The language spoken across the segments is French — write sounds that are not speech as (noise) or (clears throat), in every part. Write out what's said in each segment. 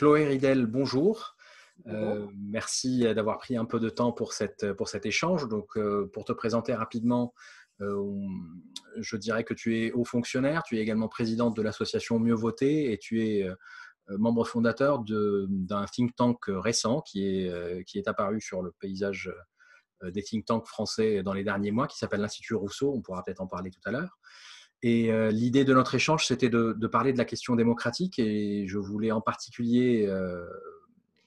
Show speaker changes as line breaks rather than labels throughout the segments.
Chloé Ridel, bonjour. merci d'avoir pris un peu de temps pour, cette, pour cet échange. Donc, pour te présenter rapidement, je dirais que tu es haut fonctionnaire, tu es également présidente de l'association Mieux Voter et tu es membre fondateur d'un think tank récent qui est, qui est apparu sur le paysage des think tanks français dans les derniers mois, qui s'appelle l'Institut Rousseau. On pourra peut-être en parler tout à l'heure. Et euh, l'idée de notre échange, c'était de, parler de la question démocratique et je voulais en particulier euh,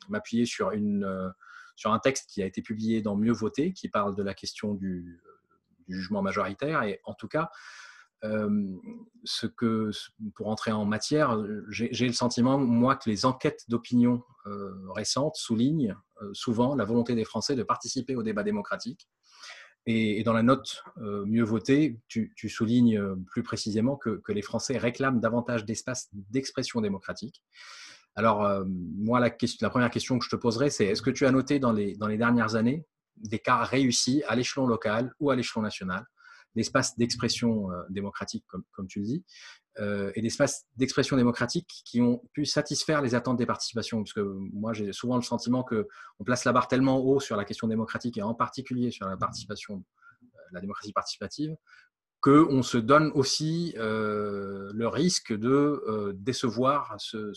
m'appuyer sur, euh, sur un texte qui a été publié dans Mieux voter, qui parle de la question du, jugement majoritaire. Et en tout cas, ce que, pour entrer en matière, j'ai le sentiment, moi, que les enquêtes d'opinion récentes soulignent souvent la volonté des Français de participer au débat démocratique et, dans la note euh, Mieux voter, tu, soulignes euh, plus précisément que, les Français réclament davantage d'espace d'expression démocratique. Alors, euh, moi, la, première question que je te poserai, c'est est-ce que tu as noté dans les dernières années des cas réussis à l'échelon local ou à l'échelon national d'espace d'expression démocratique, comme, tu le dis, euh, et d'espaces d'expression démocratique qui ont pu satisfaire les attentes des participations. Parce que moi, j'ai souvent le sentiment qu'on place la barre tellement haut sur la question démocratique et en particulier sur la participation, euh, la démocratie participative, qu'on se donne aussi euh, le risque de décevoir ce,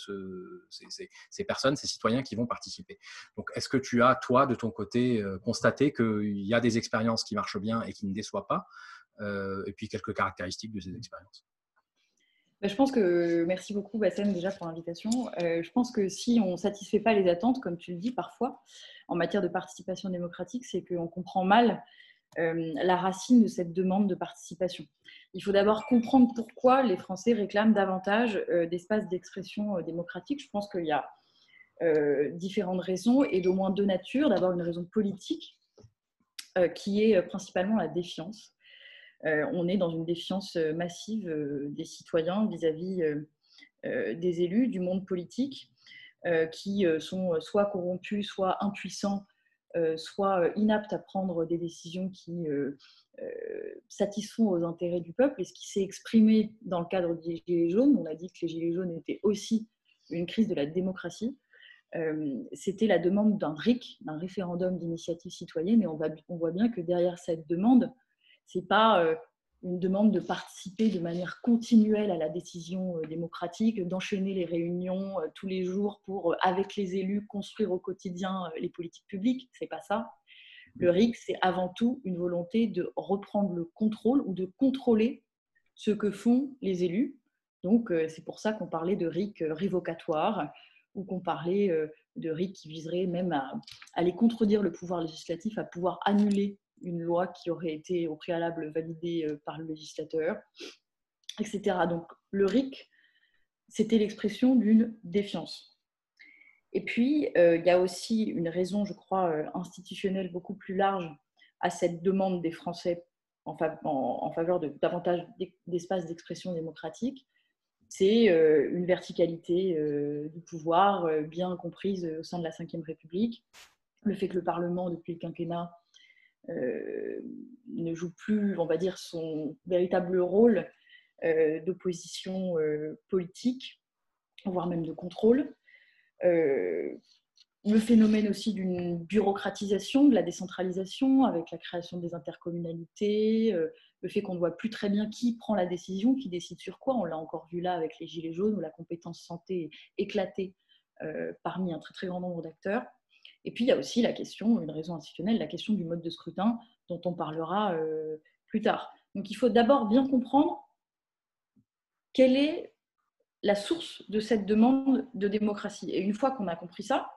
ces, ces, personnes, ces citoyens qui vont participer. Donc, est-ce que tu as, toi, de ton côté, constaté qu'il y a des expériences qui marchent bien et qui ne déçoivent pas, et puis quelques caractéristiques de ces expériences
bah, je pense que, merci beaucoup Bassem déjà pour l'invitation. Euh, je pense que si on ne satisfait pas les attentes, comme tu le dis parfois, en matière de participation démocratique, c'est qu'on comprend mal euh, la racine de cette demande de participation. Il faut d'abord comprendre pourquoi les Français réclament davantage euh, d'espaces d'expression démocratique. Je pense qu'il y a différentes raisons et d'au moins deux natures. D'abord une raison politique qui est principalement la défiance. Euh, on est dans une défiance euh, massive euh, des citoyens vis-à-vis des élus, du monde politique, qui sont soit corrompus, soit impuissants, soit inaptes à prendre des décisions qui satisfont aux intérêts du peuple. Et ce qui s'est exprimé dans le cadre des Gilets jaunes, on a dit que les Gilets jaunes étaient aussi une crise de la démocratie. C'était la demande d'un RIC, d'un référendum d'initiative citoyenne, et on, on, voit bien que derrière cette demande, c'est pas euh, une demande de participer de manière continuelle à la décision euh, démocratique, d'enchaîner les réunions euh, tous les jours pour, avec les élus, construire au quotidien les politiques publiques. C'est pas ça. Le RIC, c'est avant tout une volonté de reprendre le contrôle ou de contrôler ce que font les élus. Donc, c'est pour ça qu'on parlait de RIC révocatoire ou qu'on parlait de RIC qui viserait même à aller contredire le pouvoir législatif, à pouvoir annuler une loi qui aurait été au préalable validée euh, par le législateur, etc. Donc le RIC, c'était l'expression d'une défiance. Et puis, euh, il y a aussi une raison, je crois, euh, institutionnelle beaucoup plus large à cette demande des Français en, faveur de davantage d'espace d'expression démocratique. C'est une verticalité du pouvoir bien comprise au sein de la Ve République. Le fait que le Parlement, depuis le quinquennat, ne joue plus, on va dire, son véritable rôle euh, d'opposition euh, politique, voire même de contrôle. le phénomène aussi d'une bureaucratisation, de la décentralisation, avec la création des intercommunalités, le fait qu'on ne voit plus très bien qui prend la décision, qui décide sur quoi. On l'a encore vu là avec les Gilets jaunes, où la compétence santé est éclatée parmi un très très grand nombre d'acteurs. Et puis, il y a aussi la question, une raison institutionnelle, la question du mode de scrutin dont on parlera euh, plus tard. Donc, il faut d'abord bien comprendre quelle est la source de cette demande de démocratie. Et une fois qu'on a compris ça,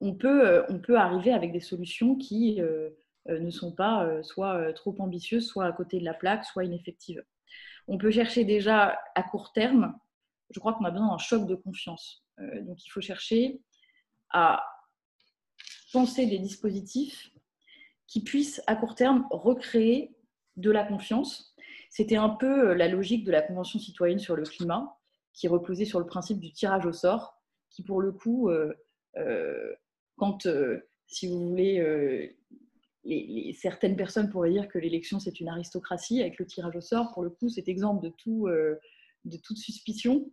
on peut, euh, on peut arriver avec des solutions qui euh, ne sont pas soit trop ambitieuses, soit à côté de la plaque, soit ineffectives. On peut chercher déjà à court terme, je crois qu'on a besoin d'un choc de confiance. donc il faut chercher à penser des dispositifs qui puissent à court terme recréer de la confiance. C'était un peu euh, la logique de la Convention citoyenne sur le climat, qui reposait sur le principe du tirage au sort, qui pour le coup, euh, euh, quand, si vous voulez, certaines personnes pourraient dire que l'élection c'est une aristocratie, avec le tirage au sort, pour le coup, c'est exemple de, tout, de toute suspicion.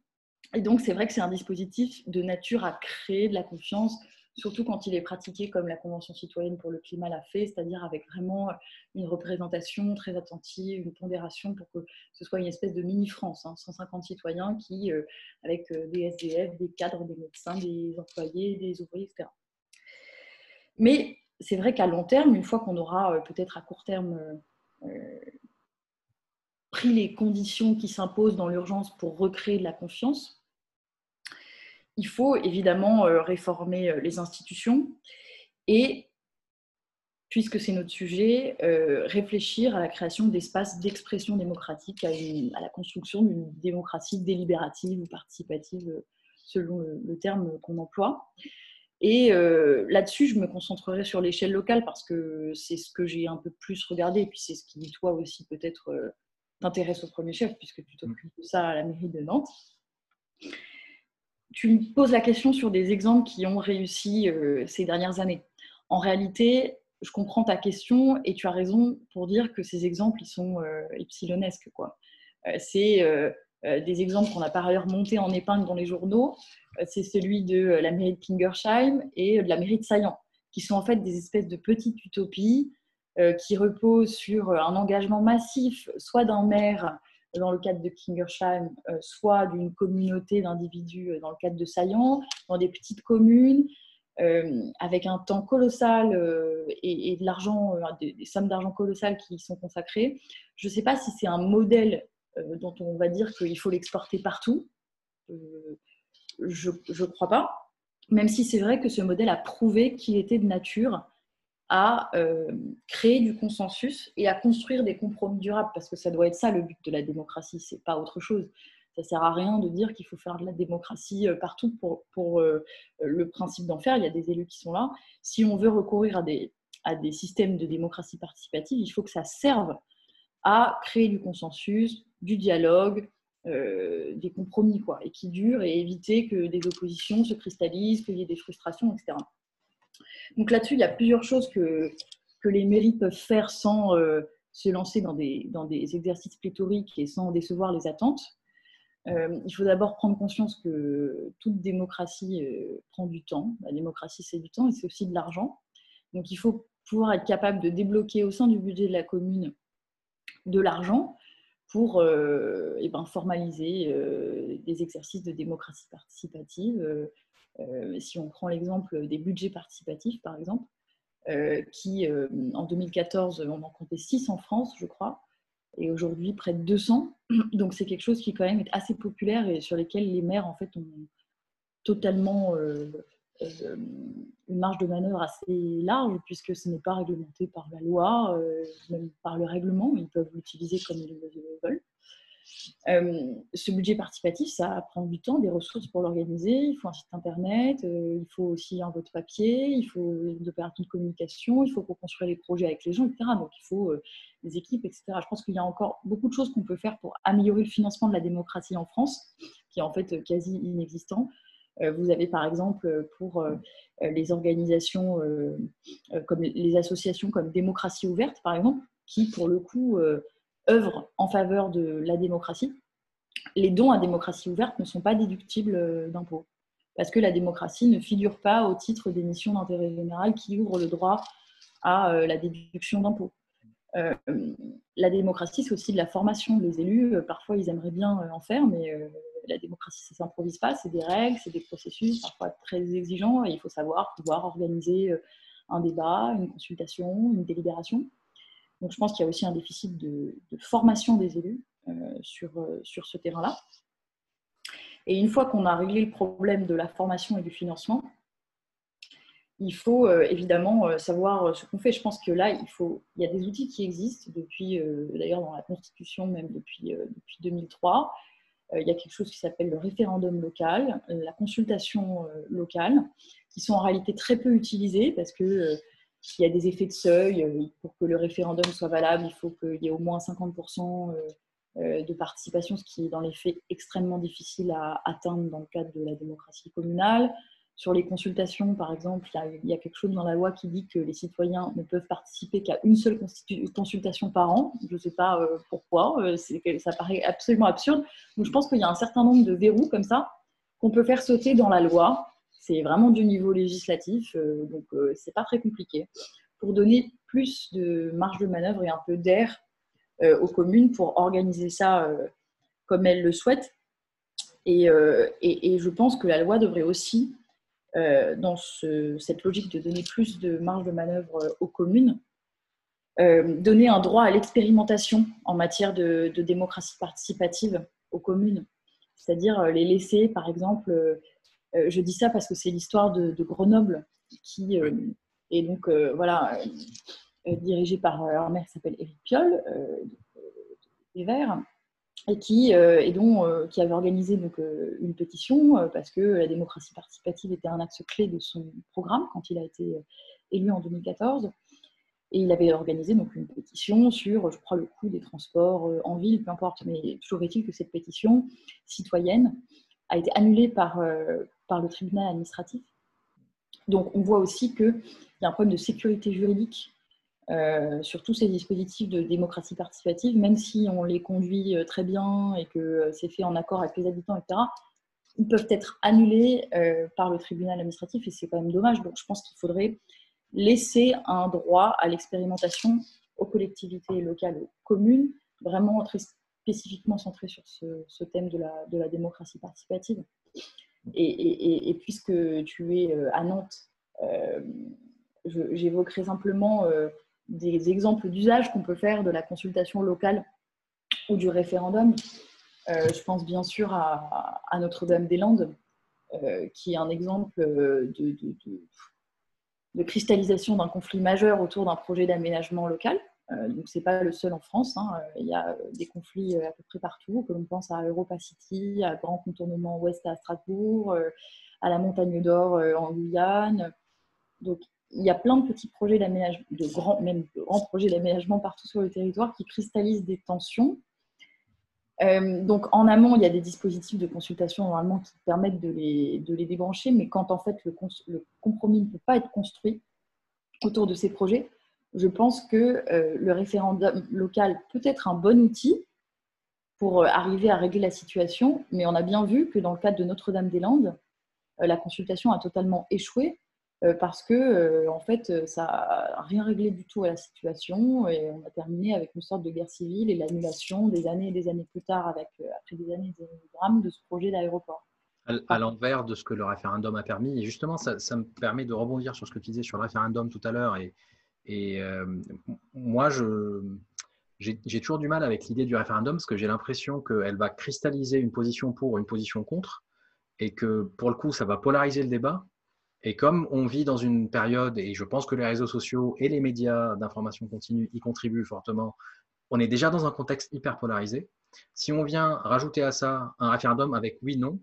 Et donc, c'est vrai que c'est un dispositif de nature à créer de la confiance, surtout quand il est pratiqué comme la Convention citoyenne pour le climat l'a fait, c'est-à-dire avec vraiment une représentation très attentive, une pondération pour que ce soit une espèce de mini-France, 150 hein, citoyens qui, euh, avec euh, des SDF, des cadres, des médecins, des employés, des ouvriers, etc. Mais c'est vrai qu'à long terme, une fois qu'on aura euh, peut-être à court terme pris les conditions qui s'imposent dans l'urgence pour recréer de la confiance, il faut évidemment euh, réformer euh, les institutions et, puisque c'est notre sujet, euh, réfléchir à la création d'espaces d'expression démocratique, à, la construction d'une démocratie délibérative ou participative, selon le, terme qu'on emploie. Et là-dessus, je me concentrerai sur l'échelle locale parce que c'est ce que j'ai un peu plus regardé, et puis c'est ce qui, toi aussi, peut-être t'intéresse au premier chef, puisque tu t'occupes de ça à la mairie de Nantes tu me poses la question sur des exemples qui ont réussi euh, ces dernières années. En réalité, je comprends ta question et tu as raison pour dire que ces exemples, ils sont euh, epsilonesques. Euh, c'est des exemples qu'on a par ailleurs montés en épingle dans les journaux. c'est celui de la mairie de Kingersheim et de la mairie de Saillant, qui sont en fait des espèces de petites utopies qui reposent sur un engagement massif, soit d'un maire dans le cadre de Kingersheim, euh, soit d'une communauté d'individus euh, dans le cadre de Saillant, dans des petites communes, euh, avec un temps colossal et, l'argent, des, sommes d'argent colossales qui sont consacrées. Je ne sais pas si c'est un modèle dont on va dire qu'il faut l'exporter partout. je ne crois pas. Même si c'est vrai que ce modèle a prouvé qu'il était de nature à euh, créer du consensus et à construire des compromis durables, parce que ça doit être ça le but de la démocratie, c'est pas autre chose. Ça sert à rien de dire qu'il faut faire de la démocratie euh, partout pour, pour euh, le principe d'en faire. Il y a des élus qui sont là. Si on veut recourir à des, à des systèmes de démocratie participative, il faut que ça serve à créer du consensus, du dialogue, des compromis, quoi, et qui durent et éviter que des oppositions se cristallisent, qu'il y ait des frustrations, etc. Donc là-dessus, il y a plusieurs choses que, les mairies peuvent faire sans euh, se lancer dans des, exercices pléthoriques et sans décevoir les attentes. Euh, il faut d'abord prendre conscience que toute démocratie euh, prend du temps. La démocratie, c'est du temps et c'est aussi de l'argent. Donc il faut pouvoir être capable de débloquer au sein du budget de la commune de l'argent pour eh ben, formaliser des exercices de démocratie participative, si on prend l'exemple des budgets participatifs, par exemple, euh, qui euh, en 2014, on en comptait 6 en France, je crois, et aujourd'hui près de 200. (clears throat) Donc c'est quelque chose qui quand même est assez populaire et sur lesquels les maires en fait ont totalement une marge de manœuvre assez large puisque ce n'est pas réglementé par la loi, même par le règlement, ils peuvent l'utiliser comme ils le veulent. Euh, ce budget participatif, ça prend du temps, des ressources pour l'organiser. Il faut un site internet, euh, il faut aussi un vote papier, il faut des opérations de communication, il faut construire les projets avec les gens, etc. Donc il faut euh, des équipes, etc. Je pense qu'il y a encore beaucoup de choses qu'on peut faire pour améliorer le financement de la démocratie en France, qui est en fait quasi inexistant. Vous avez par exemple pour les organisations, comme les associations comme Démocratie ouverte, par exemple, qui pour le coup œuvre en faveur de la démocratie, les dons à démocratie ouverte ne sont pas déductibles euh, d'impôts. Parce que la démocratie ne figure pas au titre des missions d'intérêt général qui ouvrent le droit à euh, la déduction d'impôts. Euh, la démocratie, c'est aussi de la formation des élus. Parfois, ils aimeraient bien en faire, mais la démocratie, ça ne s'improvise pas. C'est des règles, c'est des processus, parfois très exigeants, il faut savoir pouvoir organiser un débat, une consultation, une délibération. Donc je pense qu'il y a aussi un déficit de, formation des élus euh, sur, euh, sur ce terrain-là. Et une fois qu'on a réglé le problème de la formation et du financement, il faut euh, évidemment savoir ce qu'on fait. Je pense que là, il, faut, il y a des outils qui existent depuis, d'ailleurs dans la Constitution, même depuis, depuis 2003. il y a quelque chose qui s'appelle le référendum local, la consultation locale, qui sont en réalité très peu utilisées parce que il y a des effets de seuil. Euh, pour que le référendum soit valable, il faut qu'il y ait au moins 50% euh, euh, de participation, ce qui est dans les faits extrêmement difficile à atteindre dans le cadre de la démocratie communale. Sur les consultations, par exemple, il y, a, quelque chose dans la loi qui dit que les citoyens ne peuvent participer qu'à une seule consultation par an. Je ne sais pas pourquoi, ça paraît absolument absurde. Donc je pense qu'il y a un certain nombre de verrous comme ça qu'on peut faire sauter dans la loi. C'est vraiment du niveau législatif, euh, donc c'est pas très compliqué. Pour donner plus de marge de manœuvre et un peu d'air aux communes pour organiser ça comme elles le souhaitent. Et, je pense que la loi devrait aussi euh, dans cette logique de donner plus de marge de manœuvre euh, aux communes, euh, donner un droit à l'expérimentation en matière de, démocratie participative aux communes, c'est-à-dire les laisser, par exemple, je dis ça parce que c'est l'histoire de, Grenoble qui est donc voilà dirigée par un maire qui s'appelle Éric Piolle des Verts et qui, euh, et dont, euh, qui avait organisé donc, euh, une pétition parce que la démocratie participative était un axe clé de son programme quand il a été élu en 2014. Et il avait organisé donc une pétition sur, je crois, le coût des transports en ville, peu importe. Mais toujours est-il que cette pétition citoyenne a été annulée par, par le tribunal administratif. Donc on voit aussi qu'il y a un problème de sécurité juridique euh, sur tous ces dispositifs de démocratie participative, même si on les conduit euh, très bien et que euh, c'est fait en accord avec les habitants, etc., ils peuvent être annulés par le tribunal administratif et c'est quand même dommage. Donc je pense qu'il faudrait laisser un droit à l'expérimentation aux collectivités locales, aux communes, vraiment spécifiquement centré sur ce, thème de la, démocratie participative. Et, puisque tu es à Nantes, j'évoquerai simplement des exemples d'usage qu'on peut faire de la consultation locale ou du référendum. Euh, je pense bien sûr à, Notre-Dame-des-Landes, euh, qui est un exemple de, cristallisation d'un conflit majeur autour d'un projet d'aménagement local. Euh, donc, ce n'est pas le seul en France. Hein. Il y a des conflits à peu près partout, que l'on pense à Europa City, à Grand Contournement Ouest à Strasbourg, à la Montagne d'Or en Guyane. Donc, il y a plein de petits projets d'aménagement, de grands, même grands projets d'aménagement partout sur le territoire qui cristallisent des tensions. Euh, donc en amont, il y a des dispositifs de consultation normalement qui permettent de les, de les débrancher, mais quand en fait le, compromis ne peut pas être construit autour de ces projets, je pense que euh, le référendum local peut être un bon outil pour euh, arriver à régler la situation, mais on a bien vu que dans le cadre de Notre-Dame-des-Landes, la consultation a totalement échoué euh, parce que euh, en fait euh, ça n'a rien réglé du tout à la situation et on a terminé avec une sorte de guerre civile et l'annulation des années et des années plus tard avec après des années et des années de drame de ce projet d'aéroport.
À l'envers de ce que le référendum a permis. Et justement, ça, me permet de rebondir sur ce que tu disais sur le référendum tout à l'heure. Et, et moi, j'ai toujours du mal avec l'idée du référendum parce que j'ai l'impression qu'elle va cristalliser une position pour, une position contre, et que pour le coup, ça va polariser le débat et comme on vit dans une période, et je pense que les réseaux sociaux et les médias d'information continue y contribuent fortement, on est déjà dans un contexte hyper polarisé. Si on vient rajouter à ça un référendum avec oui-non,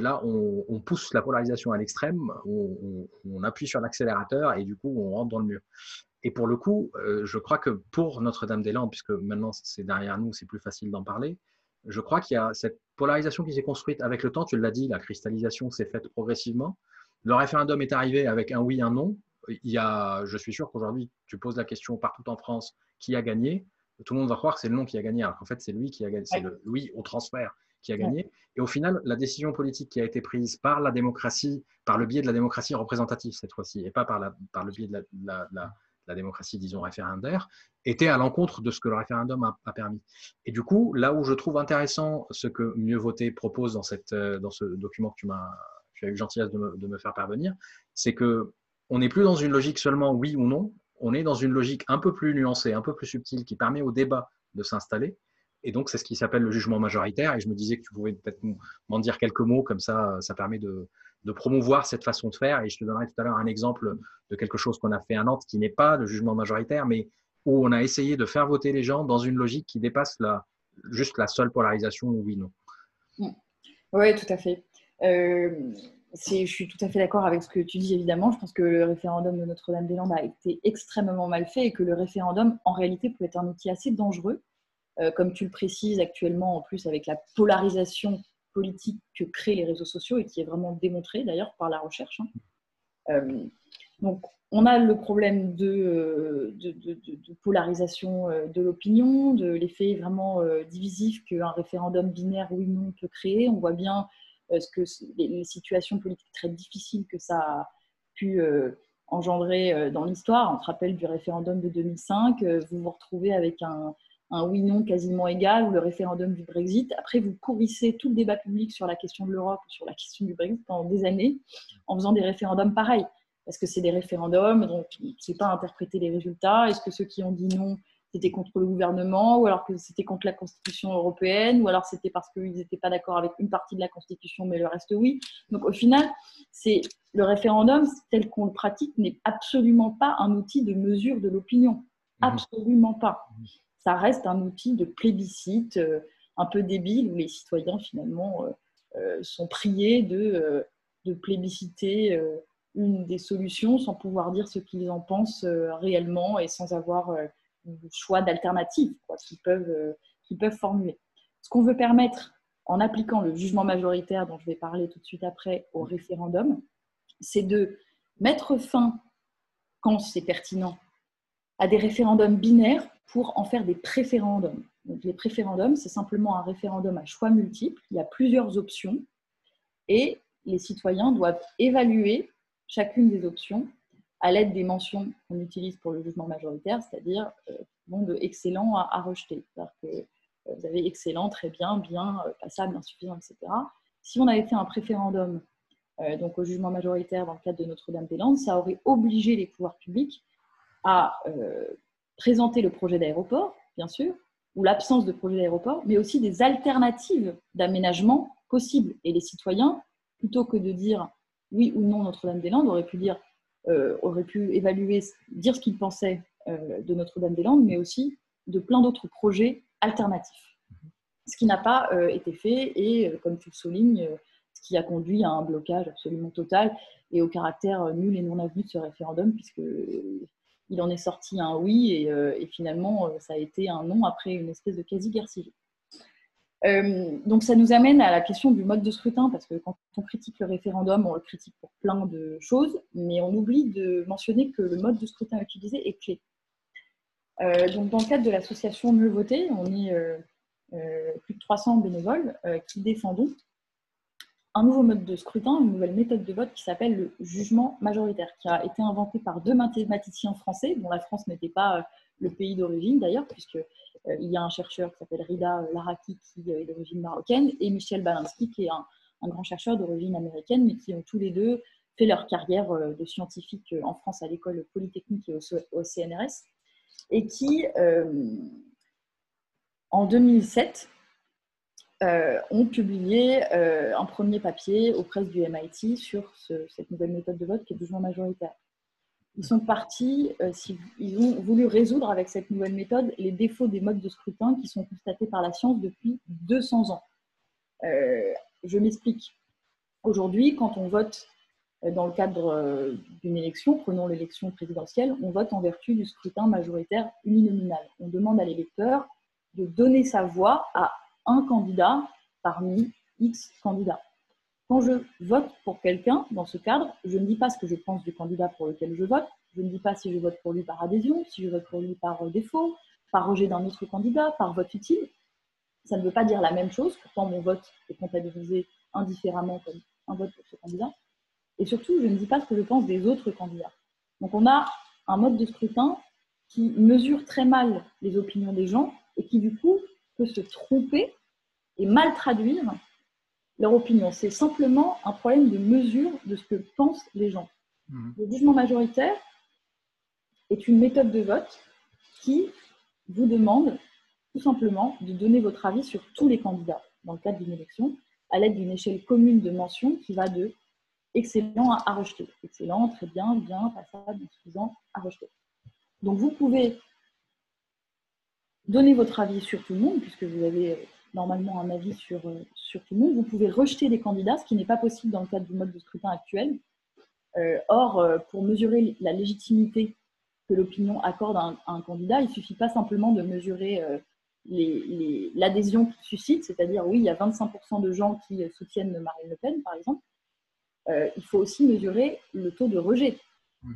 là, on, pousse la polarisation à l'extrême, on, appuie sur l'accélérateur et du coup, on rentre dans le mur. Et pour le coup, euh, je crois que pour Notre-Dame-des-Landes, puisque maintenant c'est derrière nous, c'est plus facile d'en parler, je crois qu'il y a cette polarisation qui s'est construite avec le temps. Tu l'as dit, la cristallisation s'est faite progressivement le référendum est arrivé avec un oui, un non. Il y a, je suis sûr qu'aujourd'hui, tu poses la question partout en France qui a gagné? Tout le monde va croire que c'est le non qui a gagné, alors qu'en fait, c'est lui qui a gagné, c'est le oui au transfert qui a gagné. Et au final, la décision politique qui a été prise par la démocratie, par le biais de la démocratie représentative cette fois-ci, et pas par, la, par le biais de la, démocratie, disons, référendaire, était à l'encontre de ce que le référendum a, a, permis. Et du coup, là où je trouve intéressant ce que Mieux Voter propose dans, cette, dans ce document que tu m'as tu as eu gentillesse de me, de me faire parvenir, c'est que on n'est plus dans une logique seulement oui ou non, on est dans une logique un peu plus nuancée, un peu plus subtile, qui permet au débat de s'installer. Et donc, c'est ce qui s'appelle le jugement majoritaire. Et je me disais que tu pouvais peut-être m'en dire quelques mots, comme ça, ça permet de, de, promouvoir cette façon de faire. Et je te donnerai tout à l'heure un exemple de quelque chose qu'on a fait à Nantes, qui n'est pas le jugement majoritaire, mais où on a essayé de faire voter les gens dans une logique qui dépasse la, juste la seule polarisation oui-non.
Oui, tout à fait. Euh, je suis tout à fait d'accord avec ce que tu dis, évidemment. Je pense que le référendum de Notre-Dame-des-Landes a été extrêmement mal fait et que le référendum, en réalité, peut être un outil assez dangereux, euh, comme tu le précises actuellement, en plus avec la polarisation politique que créent les réseaux sociaux et qui est vraiment démontré d'ailleurs par la recherche. Hein. donc, on a le problème de, de, polarisation de l'opinion, de l'effet vraiment divisif qu'un référendum binaire oui non peut créer. On voit bien ce que les, situations politiques très difficiles que ça a pu engendrer dans l'histoire. On se rappelle du référendum de 2005, vous vous retrouvez avec un, un oui-non quasiment égal ou le référendum du Brexit. Après, vous courissez tout le débat public sur la question de l'Europe, sur la question du Brexit pendant des années en faisant des référendums pareils. Est-ce que c'est des référendums, donc on ne sait pas interpréter les résultats. Est-ce que ceux qui ont dit non, c'était contre le gouvernement, ou alors que c'était contre la Constitution européenne, ou alors c'était parce qu'ils n'étaient pas d'accord avec une partie de la Constitution, mais le reste oui. Donc au final, c'est le référendum tel qu'on le pratique n'est absolument pas un outil de mesure de l'opinion. Mmh. Absolument pas. Ça reste un outil de plébiscite euh, un peu débile où les citoyens finalement euh, euh, sont priés de, de plébisciter une des solutions sans pouvoir dire ce qu'ils en pensent réellement et sans avoir le choix d'alternatives qu'ils peuvent, qu'ils peuvent formuler. Ce qu'on veut permettre en appliquant le jugement majoritaire dont je vais parler tout de suite après au référendum, c'est de mettre fin, quand c'est pertinent, à des référendums binaires pour en faire des préférendums. Donc, les préférendums, c'est simplement un référendum à choix multiples. Il y a plusieurs options et les citoyens doivent évaluer chacune des options à l'aide des mentions qu'on utilise pour le jugement majoritaire, c'est-à-dire euh, de excellent à, rejeter. C'est-à-dire que euh, vous avez excellent, très bien, bien, euh, passable, insuffisant, etc. Si on avait fait un préférendum donc au jugement majoritaire dans le cadre de Notre-Dame-des-Landes, ça aurait obligé les pouvoirs publics à présenter le projet d'aéroport, bien sûr, ou l'absence de projet d'aéroport, mais aussi des alternatives d'aménagement possibles. Et les citoyens, plutôt que de dire oui ou non Notre-Dame-des-Landes, auraient pu dire, euh, auraient pu évaluer, dire ce qu'ils pensaient euh, de Notre-Dame-des-Landes, mais aussi de plein d'autres projets alternatifs. Ce qui n'a pas euh, été fait et, comme tu le soulignes, ce qui a conduit à un blocage absolument total et au caractère nul et non avenu de ce référendum, puisque il en est sorti un oui et, euh, finalement euh, ça a été un non après une espèce de quasi-guerre civile. Euh, donc ça nous amène à la question du mode de scrutin, parce que quand on critique le référendum, on le critique pour plein de choses, mais on oublie de mentionner que le mode de scrutin utilisé est clé. donc dans le cadre de l'association Mieux Voter, on est plus de 300 bénévoles qui défendons un nouveau mode de scrutin, une nouvelle méthode de vote qui s'appelle le jugement majoritaire, qui a été inventé par deux mathématiciens français, dont la France n'était pas euh, le pays d'origine d'ailleurs, puisqu'il euh, y a un chercheur qui s'appelle Rida Laraki qui est d'origine marocaine, et Michel Balinsky qui est un, grand chercheur d'origine américaine, mais qui ont tous les deux fait leur carrière euh, de scientifique en France à l'école polytechnique et au, CNRS, et qui, en 2007, euh, ont publié euh, un premier papier aux presses du MIT sur cette nouvelle méthode de vote qui est jugement majoritaire. Ils sont partis, euh, ils ont voulu résoudre avec cette nouvelle méthode les défauts des modes de scrutin qui sont constatés par la science depuis 200 ans. je m'explique. Aujourd'hui, quand on vote dans le cadre d'une élection, prenons l'élection présidentielle, on vote en vertu du scrutin majoritaire uninominal. On demande à l'électeur de donner sa voix à un candidat parmi X candidats. Quand je vote pour quelqu'un, dans ce cadre, je ne dis pas ce que je pense du candidat pour lequel je vote, je ne dis pas si je vote pour lui par adhésion, si je vote pour lui par défaut, par rejet d'un autre candidat, par vote utile. Ça ne veut pas dire la même chose, pourtant mon vote est comptabilisé indifféremment comme un vote pour ce candidat. Et surtout, je ne dis pas ce que je pense des autres candidats. Donc on a un mode de scrutin qui mesure très mal les opinions des gens et qui du coup peut se tromper et mal traduire leur opinion. C'est simplement un problème de mesure de ce que pensent les gens. Mhm. Le jugement majoritaire est une méthode de vote qui vous demande tout simplement de donner votre avis sur tous les candidats dans le cadre d'une élection à l'aide d'une échelle commune de mention qui va de excellent à, rejeter. Excellent, très bien, bien, passable, insuffisant, à rejeter. Donc vous pouvez donner votre avis sur tout le monde, puisque vous avez normalement un avis sur, euh, sur tout le monde. Vous pouvez rejeter des candidats, ce qui n'est pas possible dans le cadre du mode de scrutin actuel. Euh, or, euh, pour mesurer la légitimité que l'opinion accorde à un, candidat, il ne suffit pas simplement de mesurer l'adhésion qu'il suscite, c'est-à-dire oui, il y a 25% de gens qui soutiennent Marine Le Pen, par exemple, euh, il faut aussi mesurer le taux de rejet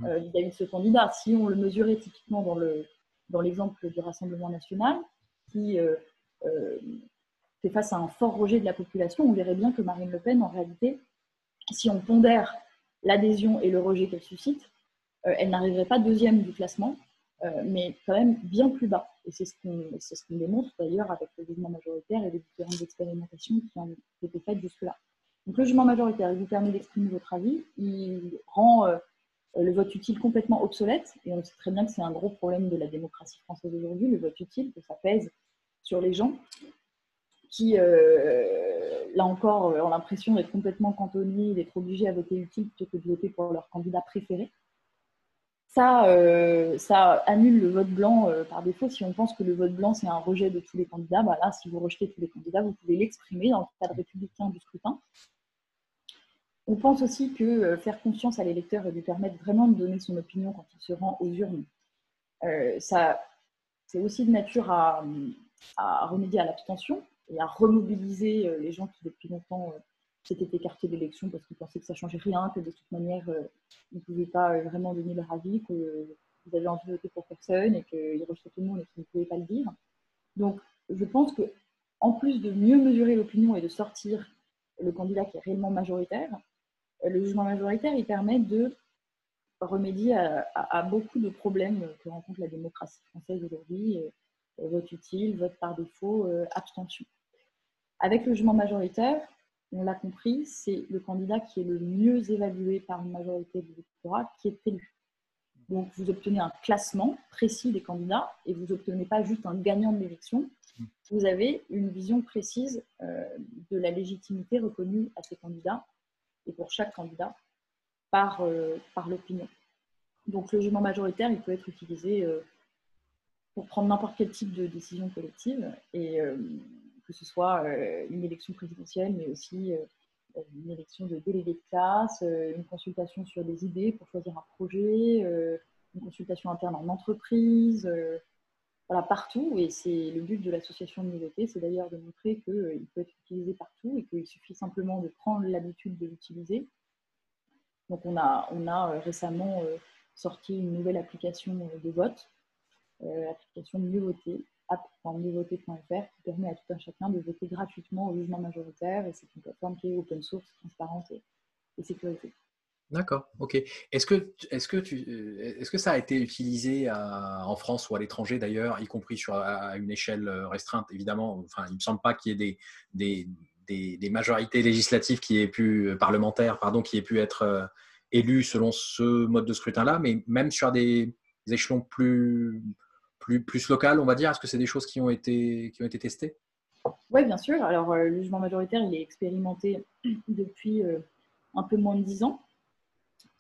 euh, vis-à-vis de ce candidat. Si on le mesurait typiquement dans, le, dans l'exemple du Rassemblement national, qui euh, fait face à un fort rejet de la population, on verrait bien que Marine Le Pen, en réalité, si on pondère l'adhésion et le rejet qu'elle suscite, elle n'arriverait pas deuxième du classement, mais quand même bien plus bas. Et c'est ce qu'on, ce démontre d'ailleurs avec le mouvement majoritaire et les différentes expérimentations qui ont été faites jusque-là. Donc le jugement majoritaire, il vous permet d'exprimer votre avis, il rend euh, le vote utile complètement obsolète, et on sait très bien que c'est un gros problème de la démocratie française aujourd'hui, le vote utile, que ça pèse sur les gens qui, euh, là encore, ont l'impression d'être complètement cantonnés, d'être obligés à voter utile plutôt que de voter pour leur candidat préféré. Ça, euh, ça annule le vote blanc par défaut. Si on pense que le vote blanc, c'est un rejet de tous les candidats, bah là, si vous rejetez tous les candidats, vous pouvez l'exprimer dans le cadre républicain du scrutin. On pense aussi que euh, faire confiance à l'électeur et lui permettre vraiment de donner son opinion quand il se rend aux urnes, euh, ça, c'est aussi de nature à, remédier à l'abstention et à remobiliser euh, les gens qui depuis longtemps s'étaient écartés de l'élection parce qu'ils pensaient que ça changeait rien, que de toute manière ils ne pouvaient pas vraiment donner leur avis, qu'ils avaient envie de voter pour personne et qu'ils rejetaient tout le monde et qu'ils ne pouvaient pas le dire. Donc je pense que en plus de mieux mesurer l'opinion et de sortir le candidat qui est réellement majoritaire, le jugement majoritaire, il permet de remédier à, beaucoup de problèmes que rencontre la démocratie française aujourd'hui, euh, vote utile, vote par défaut, euh, abstention. Avec le jugement majoritaire, on l'a compris, c'est le candidat qui est le mieux évalué par une majorité du électorat qui est élu. Donc vous obtenez un classement précis des candidats et vous n'obtenez pas juste un gagnant de l'élection, vous avez une vision précise euh, de la légitimité reconnue à ces candidats et pour chaque candidat par, euh, par l'opinion. Donc le jugement majoritaire, il peut être utilisé euh, pour prendre n'importe quel type de décision collective, et euh, que ce soit une élection présidentielle, mais aussi une élection de délégué de classe, une consultation sur des idées pour choisir un projet, une consultation interne en entreprise, voilà, partout. Et c'est le but de l'association de nouveautés, c'est d'ailleurs de montrer qu'il euh, peut être utilisé partout et qu'il suffit simplement de prendre l'habitude de l'utiliser. Donc on a, euh, récemment euh, sorti une nouvelle application de vote, application Mieux Voter, app.mieuxvoter.fr, qui permet à tout un chacun de voter gratuitement au jugement majoritaire. Et c'est une plateforme qui est open source, transparente et, et sécurisée.
D'accord, ok. Est-ce que, est que, est que ça a été utilisé en France ou à l'étranger d'ailleurs, y compris sur, à une échelle euh, restreinte? Évidemment, enfin, il ne me semble pas qu'il y ait des, des, des, majorités législatives qui aient pu, euh, parlementaires, pardon, qui aient pu être euh, élues selon ce mode de scrutin-là, mais même sur des, échelons plus, plus, plus locales, on va dire, est-ce que c'est des choses qui ont été, qui ont été testées?
Oui, bien sûr. Alors, le jugement majoritaire, il est expérimenté (clears throat) depuis un peu moins de dix ans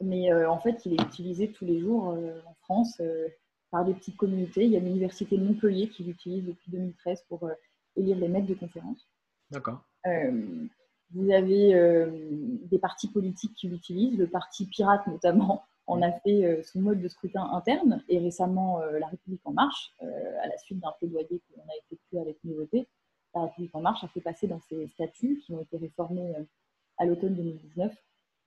mais euh, en fait, il est utilisé tous les jours euh, en France euh, par des petites communautés. Il y a l'Université de Montpellier qui l'utilise depuis 2013 pour élire les maîtres de conférences.
D'accord.
vous avez des partis politiques qui l'utilisent, le parti Pirate notamment en a fait son mode de scrutin interne et récemment La République En Marche, à la suite d'un plaidoyer que l'on a effectué avec Nouveauté, La République En Marche a fait passer dans ses statuts qui ont été réformés à l'automne 2019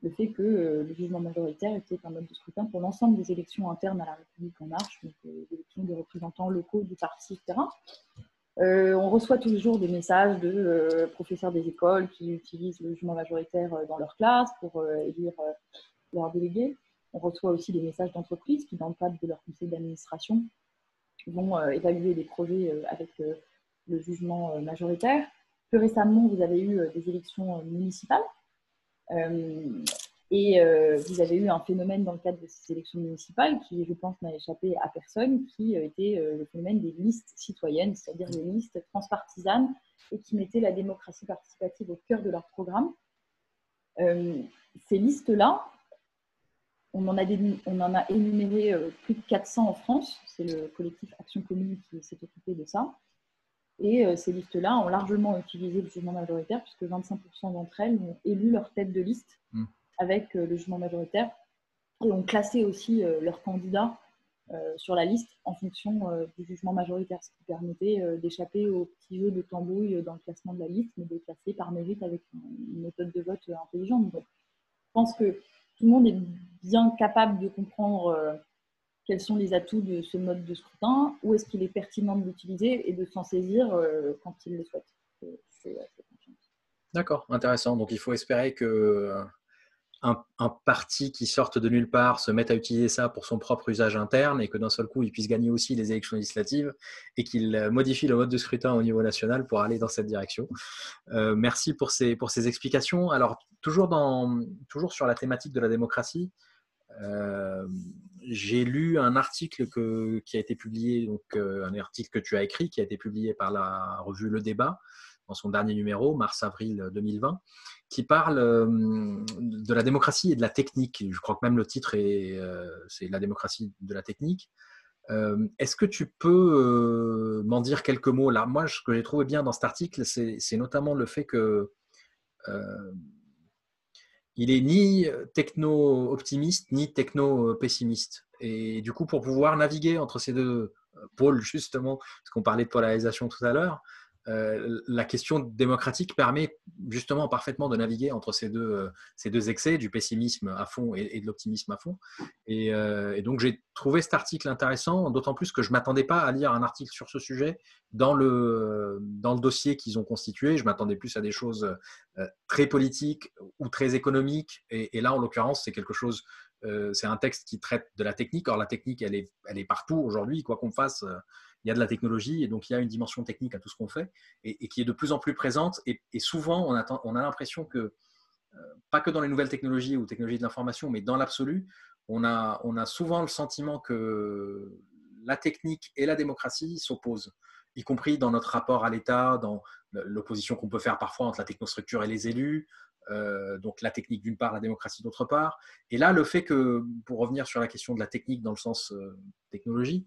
le fait que euh, le jugement majoritaire était un mode de scrutin pour l'ensemble des élections internes à la République en marche, donc les euh, élections des représentants locaux du parti, etc. Euh, on reçoit tous les jours des messages de professeurs des écoles qui utilisent le jugement majoritaire dans leur classe pour élire leurs délégués. On reçoit aussi des messages d'entreprises qui, dans le cadre de leur conseil d'administration, vont évaluer des projets avec le jugement majoritaire. Plus récemment, vous avez eu des élections municipales et euh, vous avez eu un phénomène dans le cadre de ces élections municipales qui, je pense, n'a échappé à personne, qui était euh, le phénomène des listes citoyennes, c'est-à-dire les listes transpartisanes et qui mettaient la démocratie participative au cœur de leur programme. ces listes-là, on en a énuméré plus de 400 en France. C'est le collectif Action Commune qui s'est occupé de ça. Et euh, ces listes-là ont largement utilisé le jugement majoritaire, puisque 25% d'entre elles ont élu leur tête de liste hmm. avec euh, le jugement majoritaire et ont classé aussi euh, leurs candidats sur la liste en fonction du jugement majoritaire, ce qui permettait d'échapper au petit jeu de tambouille dans le classement de la liste, mais de classer par mérite avec une méthode de vote intelligente. Donc, je pense que tout le monde est bien capable de comprendre quels sont les atouts de ce mode de scrutin, où est-ce qu'il est pertinent de l'utiliser et de s'en saisir quand il le souhaite.
D'accord, intéressant. Donc il faut espérer que un, parti qui sorte de nulle part se mette à utiliser ça pour son propre usage interne et que d'un seul coup, il puisse gagner aussi les élections législatives et qu'il euh, modifie le mode de scrutin au niveau national pour aller dans cette direction. Euh, merci pour ces, pour ces explications. Alors, toujours, dans, toujours sur la thématique de la démocratie, euh, j'ai lu un article que, qui a été publié, donc un article que tu as écrit, qui a été publié par la revue Le Débat, dans son dernier numéro, mars-avril 2020, qui parle euh, de la démocratie et de la technique. Je crois que même le titre est euh, c'est la démocratie de la technique. Euh, est-ce que tu peux m'en dire quelques mots là? Moi, ce que j'ai trouvé bien dans cet article, c'est notamment le fait que il est ni techno-optimiste ni techno-pessimiste. Et du coup, pour pouvoir naviguer entre ces deux pôles, justement, parce qu'on parlait de polarisation tout à l'heure, euh, la question démocratique permet justement parfaitement de naviguer entre ces deux, euh, ces deux excès, du pessimisme à fond et, de l'optimisme à fond. Euh, et, donc j'ai trouvé cet article intéressant, d'autant plus que je ne m'attendais pas à lire un article sur ce sujet dans le, dans le dossier qu'ils ont constitué. Je m'attendais plus à des choses très politiques ou très économiques. Et, là, en l'occurrence, c'est quelque chose c'est un texte qui traite de la technique. Or, la technique, elle est, elle est partout aujourd'hui, quoi qu'on fasse il y a de la technologie et donc il y a une dimension technique à tout ce qu'on fait et, qui est de plus en plus présente. Et, souvent, on, a l'impression que, euh, pas que dans les nouvelles technologies ou technologies de l'information, mais dans l'absolu, on a souvent le sentiment que la technique et la démocratie s'opposent, y compris dans notre rapport à l'État, dans l'opposition qu'on peut faire parfois entre la technostructure et les élus, euh, donc la technique d'une part, la démocratie d'autre part. Et là, le fait que, pour revenir sur la question de la technique dans le sens euh, technologie,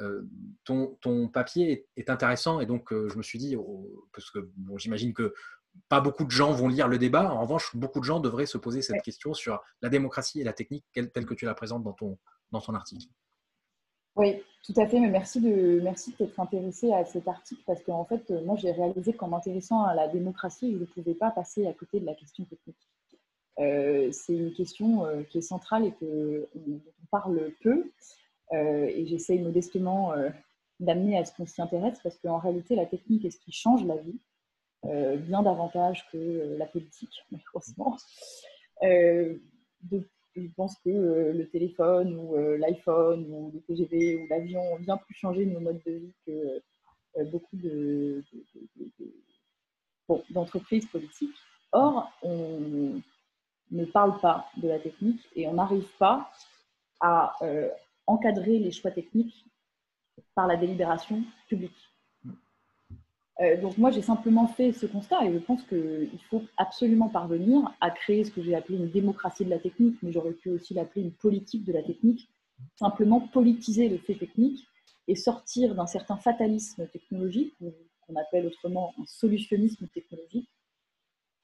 euh, ton, ton, papier est, intéressant et donc je me suis dit, oh, parce que bon, j'imagine que pas beaucoup de gens vont lire le débat, en revanche, beaucoup de gens devraient se poser cette question sur la démocratie et la technique telle que tu la présentes dans ton, dans ton article.
Oui, tout à fait. Mais merci de merci t'être intéressé à cet article parce qu'en fait, euh, moi, j'ai réalisé qu'en m'intéressant à la démocratie, je ne pouvais pas passer à côté de la question technique. Euh, c'est une question euh, qui est centrale et que on, parle peu. et j'essaye modestement d'amener à ce qu'on s'y intéresse parce qu'en réalité, la technique est ce qui change la vie, bien davantage que la politique, malheureusement. Je pense que euh, le téléphone ou euh, l'iPhone ou le TGV ou l'avion ont bien plus changé nos modes de vie que euh, beaucoup d'entreprises politiques. Or, on ne parle pas de la technique et on n'arrive pas à encadrer les choix techniques par la délibération publique. Euh, donc moi, j'ai simplement fait ce constat et je pense qu'il faut absolument parvenir à créer ce que j'ai appelé une démocratie de la technique, mais j'aurais pu aussi l'appeler une politique de la technique, simplement politiser le fait technique et sortir d'un certain fatalisme technologique, qu'on appelle autrement un solutionnisme technologique,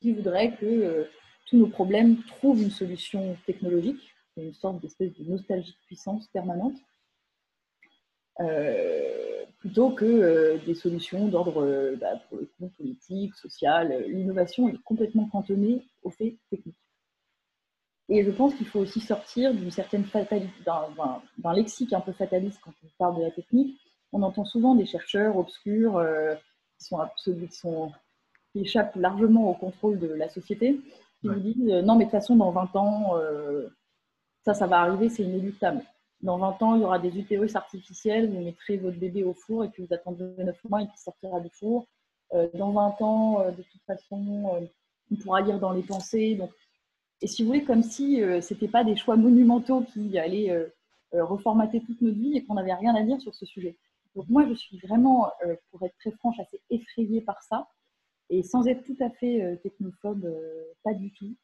qui voudrait que euh, tous nos problèmes trouvent une solution technologique, une sorte d'espèce de nostalgie de puissance permanente. Euh, plutôt que euh, des solutions d'ordre euh, bah, pour le coup, politique, social. Euh, l'innovation est complètement cantonnée aux faits techniques. Et je pense qu'il faut aussi sortir d'une certaine fatalité, d'un lexique un peu fataliste quand on parle de la technique. On entend souvent des chercheurs obscurs qui, sont qui, sont, qui échappent largement au contrôle de la société, qui vous disent non, mais de toute façon, dans 20 ans, ça, ça va arriver, c'est inéluctable. Dans 20 ans, il y aura des utérus artificiels, vous mettrez votre bébé au four et puis vous attendrez 9 mois et il sortira du four. Euh, dans 20 ans, euh, de toute façon, euh, on pourra lire dans les pensées. Donc, et si vous voulez, comme si ce n'était pas des choix monumentaux qui allaient reformater toute notre vie et qu'on n'avait rien à dire sur ce sujet. Donc moi, je suis vraiment, pour être très franche, assez effrayée par ça. Et sans être tout à fait technophobe, pas du tout.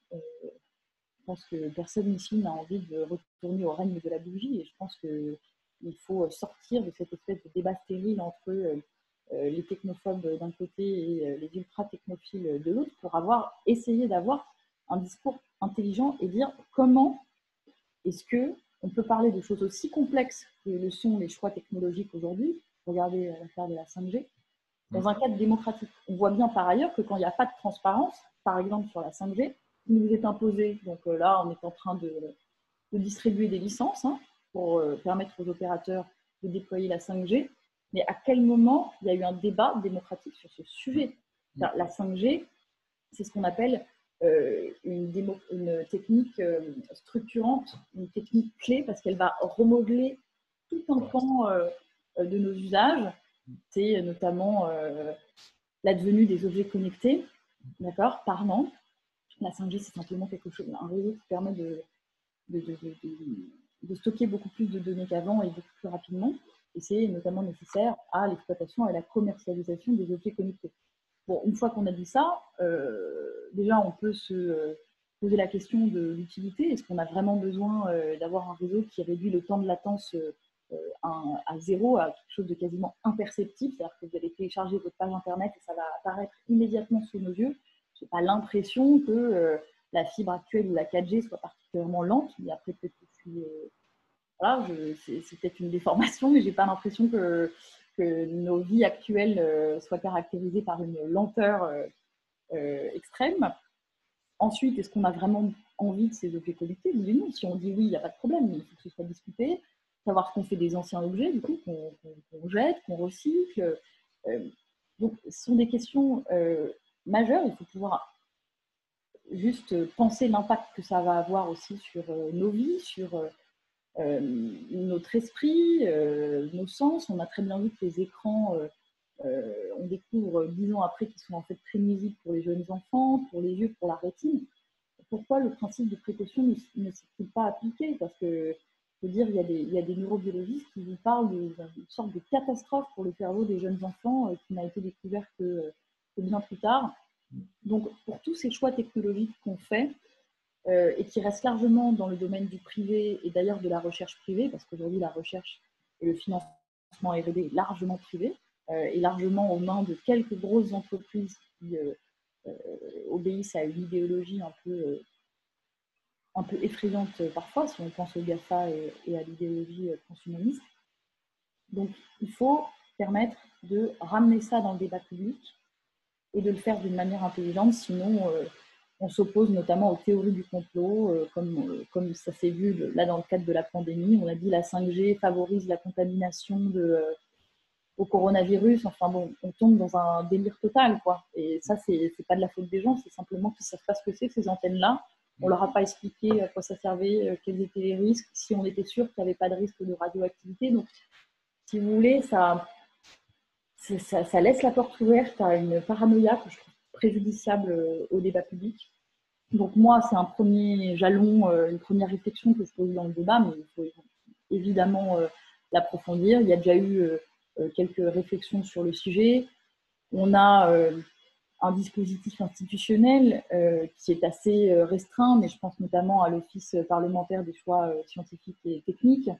Je pense que personne ici n'a envie de retourner au règne de la bougie et je pense qu'il faut sortir de cette espèce de débat stérile entre euh, euh, les technophobes d'un côté et euh, les ultra-technophiles de l'autre pour avoir essayé d'avoir un discours intelligent et dire comment est-ce que on peut parler de choses aussi complexes que le sont les choix technologiques aujourd'hui. Regardez l'affaire de la 5G. Dans mm. un cadre démocratique, on voit bien par ailleurs que quand il n'y a pas de transparence, par exemple sur la 5G, nous est imposé. Donc euh, là, on est en train de, distribuer des licences hein, pour euh, permettre aux opérateurs de déployer la 5G. Mais à quel moment il y a eu un débat démocratique sur ce sujet? La 5G, c'est ce qu'on appelle euh, une, une, technique structurante, une technique clé, parce qu'elle va remodeler tout un pan de nos usages. C'est notamment l'advenue des objets connectés, d'accord, parlant. La 5G, c'est simplement quelque chose, un réseau qui permet de, stocker beaucoup plus de données qu'avant et beaucoup plus rapidement. Et c'est notamment nécessaire à l'exploitation et à la commercialisation des objets connectés. Bon, une fois qu'on a dit ça, euh, déjà on peut se euh, poser la question de l'utilité. Est-ce qu'on a vraiment besoin euh, d'avoir un réseau qui réduit le temps de latence à zéro, à quelque chose de quasiment imperceptible? C'est-à-dire que vous allez télécharger votre page internet et ça va apparaître immédiatement sous nos yeux je n'ai pas l'impression que euh, la fibre actuelle ou la 4G soit particulièrement lente, mais après peut-être que je suis, euh, voilà, c'est peut-être une déformation, mais j'ai pas l'impression que, nos vies actuelles euh, soient caractérisées par une lenteur extrême. Ensuite, est-ce qu'on a vraiment envie de ces objets connectés? Oui non. Si on dit oui, il n'y a pas de problème, il faut que ce soit discuté. Savoir ce qu'on fait des anciens objets, du coup, qu'on jette, qu'on recycle. donc, ce sont des questions majeur. Il faut pouvoir juste penser l'impact que ça va avoir aussi sur euh, nos vies, sur euh, euh, notre esprit, nos sens. On a très bien vu que les écrans, on découvre dix ans après qu'ils sont en fait très nuisibles pour les jeunes enfants, pour les yeux, pour la rétine. Pourquoi le principe de précaution ne, s'est-il pas appliqué? Parce que, je veux dire, il y, a des, il y a des neurobiologistes qui vous parlent d'une sorte de catastrophe pour le cerveau des jeunes enfants qui n'a été découvert que bien plus tard. Donc, pour tous ces choix technologiques qu'on fait euh, et qui restent largement dans le domaine du privé et d'ailleurs de la recherche privée, parce qu'aujourd'hui, la recherche et le financement R&D est largement privé euh, et largement aux mains de quelques grosses entreprises qui euh, obéissent à une idéologie un peu, un peu effrayante parfois, si on pense au GAFA et, et à l'idéologie transhumaniste. Donc, il faut permettre de ramener ça dans le débat public et de le faire d'une manière intelligente, sinon euh, on s'oppose notamment aux théories du complot, euh, comme, euh, comme ça s'est vu là dans le cadre de la pandémie. On a dit la 5G favorise la contamination de, au coronavirus. Enfin bon, on tombe dans un délire total, quoi. Et ça, c'est pas de la faute des gens, c'est simplement qu'ils savent pas ce que c'est, ces antennes-là. On leur a pas expliqué à quoi ça servait, quels étaient les risques, si on était sûr qu'il n'y avait pas de risque de radioactivité. Donc, si vous voulez, ça, ça, laisse la porte ouverte à une paranoïa que je trouve préjudiciable euh, au débat public. Donc moi, c'est un premier jalon, euh, une première réflexion que je pose dans le débat, mais il faut évidemment euh, l'approfondir. Il y a déjà eu quelques réflexions sur le sujet. On a un dispositif institutionnel qui est assez restreint, mais je pense notamment à l'Office parlementaire des choix scientifiques et techniques,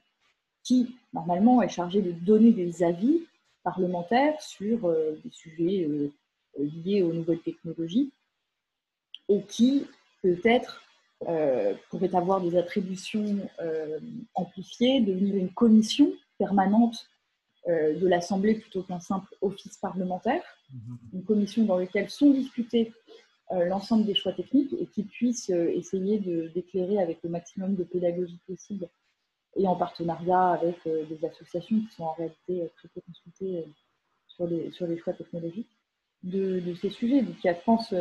qui normalement est chargé de donner des avis parlementaire sur euh, des sujets euh, liés aux nouvelles technologies et qui peut-être euh, pourrait avoir des attributions amplifiées, devenir une commission permanente de l'Assemblée plutôt qu'un simple office parlementaire, mm-hmm. une commission dans laquelle sont discutés l'ensemble des choix techniques et qui puisse essayer d'éclairer avec le maximum de pédagogie possible et en partenariat avec euh, des associations qui sont en réalité euh, très peu euh, sur les, sur les choix technologiques de, ces sujets. Donc il y a, je pense,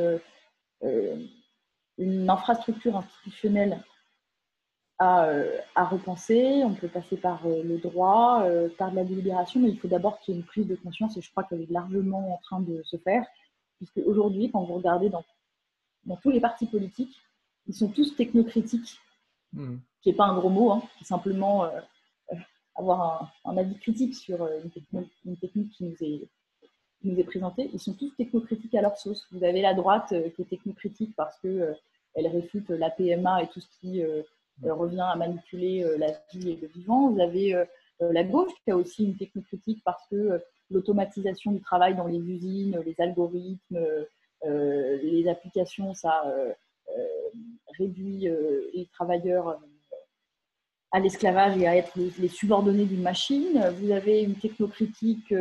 une infrastructure institutionnelle à, à, repenser. On peut passer par le droit, par de la délibération, mais il faut d'abord qu'il y ait une prise de conscience et je crois qu'elle est largement en train de se faire. Puisque aujourd'hui, quand vous regardez dans, dans tous les partis politiques, ils sont tous technocritiques. Mmh qui n'est pas un gros mot, hein, qui simplement euh, euh, avoir un, avis critique sur euh, une, technique, qui nous est, présentée. Ils sont tous technocritiques à leur sauce. Vous avez la droite qui est technocritique parce qu'elle elle réfute la PMA et tout ce qui revient à manipuler la vie et le vivant. Vous avez la gauche qui a aussi une technocritique parce que l'automatisation du travail dans les usines, les algorithmes, les applications, ça réduit les travailleurs à l'esclavage et à être les subordonnés d'une machine. Vous avez une technocritique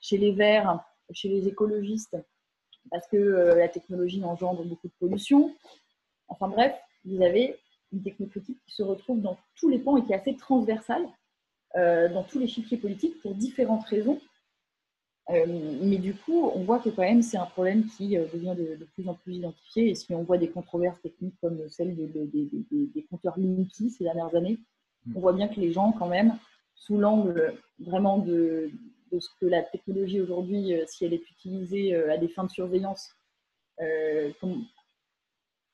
chez les Verts, chez les écologistes, parce que la technologie engendre beaucoup de pollution. Enfin bref, vous avez une technocritique qui se retrouve dans tous les pans et qui est assez transversale dans tous les chiffres politiques pour différentes raisons. Euh, mais du coup, on voit que quand même c'est un problème qui euh, devient de, plus en plus identifié. Et si on voit des controverses techniques comme celle des compteurs Linky ces dernières années, on voit bien que les gens, quand même, sous l'angle vraiment de, ce que la technologie aujourd'hui, euh, si elle est utilisée à des fins de surveillance,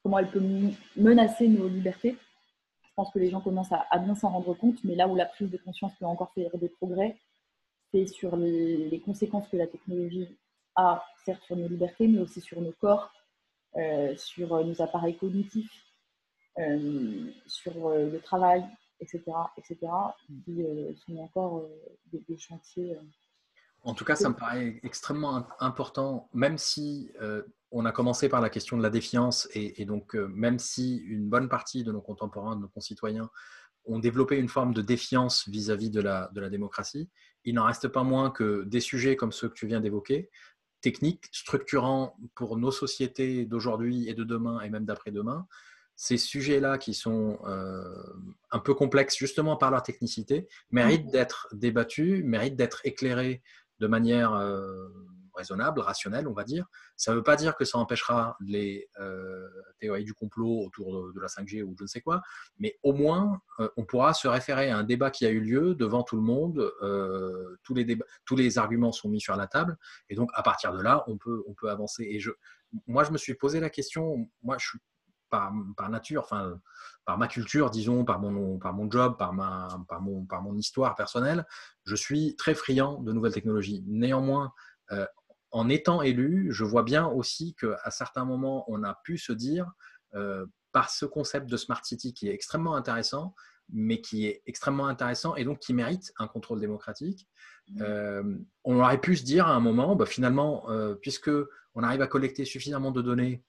comment elle peut menacer nos libertés. Je pense que les gens commencent à, bien s'en rendre compte, mais là où la prise de conscience peut encore faire des progrès, c'est sur les, conséquences que la technologie a, certes sur nos libertés, mais aussi sur nos corps, euh, sur nos appareils cognitifs, euh, sur euh, le travail, etc., etc., qui sont encore des, chantiers.
En tout cas, ça me paraît extrêmement important, même si on a commencé par la question de la défiance, et, donc même si une bonne partie de nos contemporains, de nos concitoyens, ont développé une forme de défiance vis-à-vis de, la, de la démocratie, il n'en reste pas moins que des sujets comme ceux que tu viens d'évoquer, techniques, structurants pour nos sociétés d'aujourd'hui et de demain et même d'après-demain, ces sujets-là qui sont euh, un peu complexes justement par leur technicité, méritent mmh. d'être débattus, méritent d'être éclairés de manière euh, raisonnable, rationnel, on va dire. Ça ne veut pas dire que ça empêchera les euh, théories du complot autour de, la 5G ou je ne sais quoi, mais au moins, on pourra se référer à un débat qui a eu lieu devant tout le monde. Tous, les débats, tous les arguments sont mis sur la table, et donc à partir de là, on peut, on peut avancer. Et je, moi, je me suis posé la question, moi, je suis par, par, nature, enfin, par ma culture, disons, par mon, par mon job, par, ma, par, mon, par mon histoire personnelle, je suis très friand de nouvelles technologies. Néanmoins, en étant élu, je vois bien aussi qu'à certains moments, on a pu se dire, euh, par ce concept de Smart City qui est extrêmement intéressant, mais qui est extrêmement intéressant et donc qui mérite un contrôle démocratique, mmh. euh, on aurait pu se dire à un moment, bah, finalement, euh, puisque on arrive à collecter suffisamment de données,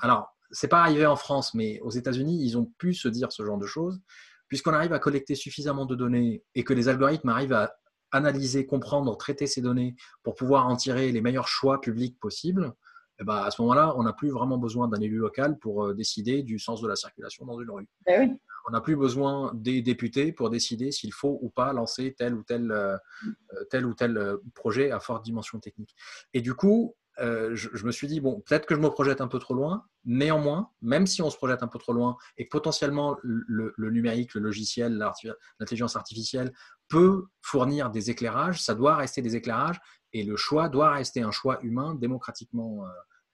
alors c'est pas arrivé en France, mais aux États-Unis, ils ont pu se dire ce genre de choses, puisqu'on arrive à collecter suffisamment de données et que les algorithmes arrivent à analyser, comprendre, traiter ces données pour pouvoir en tirer les meilleurs choix publics possibles, et eh ben, à ce moment-là, on n'a plus vraiment besoin d'un élu local pour euh, décider du sens de la circulation dans une rue.
Ben
on n'a plus besoin des députés pour décider s'il faut ou pas lancer tel ou tel, euh, euh, tel ou tel projet à forte dimension technique. Et du coup, euh, je, me suis dit, bon, peut-être que je me projette un peu trop loin. Néanmoins, même si on se projette un peu trop loin et potentiellement le, numérique, le logiciel, l'intelligence artificielle peut fournir des éclairages, ça doit rester des éclairages et le choix doit rester un choix humain démocratiquement euh,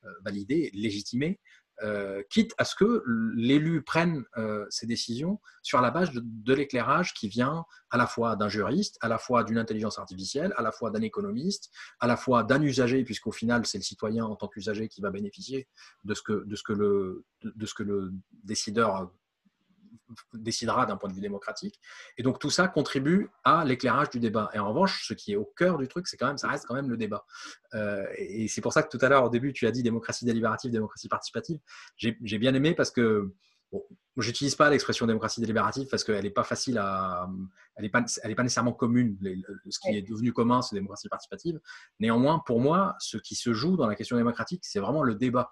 euh, validé, légitimé, euh, quitte à ce que l'élu prenne euh, ses décisions sur la base de, l'éclairage qui vient à la fois d'un juriste, à la fois d'une intelligence artificielle, à la fois d'un économiste, à la fois d'un usager, puisqu'au final, c'est le citoyen en tant qu'usager qui va bénéficier de ce que, de ce que, le, de ce que le décideur décidera d'un point de vue démocratique. Et donc tout ça contribue à l'éclairage du débat. Et en revanche, ce qui est au cœur du truc, c'est quand même, ça reste quand même le débat. Euh, et c'est pour ça que tout à l'heure, au début, tu as dit démocratie délibérative, démocratie participative. J'ai bien aimé parce que Bon, j'utilise pas l'expression démocratie délibérative parce qu'elle n'est pas facile à, elle n'est pas, elle est pas nécessairement commune. Ce qui est devenu commun, c'est démocratie participative. Néanmoins, pour moi, ce qui se joue dans la question démocratique, c'est vraiment le débat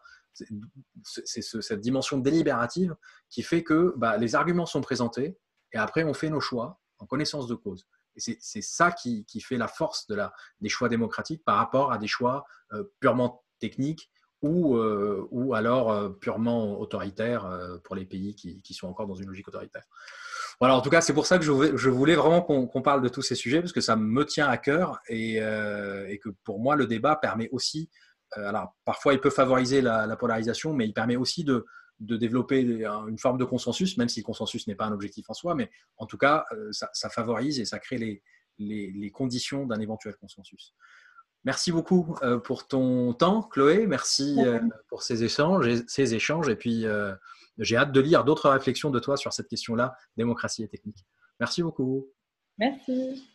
c'est cette dimension délibérative qui fait que bah, les arguments sont présentés et après on fait nos choix en connaissance de cause. Et c'est ça qui, fait la force des choix démocratiques par rapport à des choix euh, purement techniques ou, euh, ou alors euh, purement autoritaires pour les pays qui, sont encore dans une logique autoritaire. Voilà, en tout cas, c'est pour ça que je voulais, vraiment qu'on parle de tous ces sujets, parce que ça me tient à cœur et, que pour moi, le débat permet aussi alors, parfois, il peut favoriser la, polarisation, mais il permet aussi de, développer une forme de consensus, même si le consensus n'est pas un objectif en soi, mais en tout cas, euh, ça, favorise et ça crée les, conditions d'un éventuel consensus. Merci beaucoup euh, pour ton temps, Chloé. Merci pour ces échanges, ces échanges. Et puis, j'ai hâte de lire d'autres réflexions de toi sur cette question-là, démocratie et technique. Merci beaucoup.
Merci.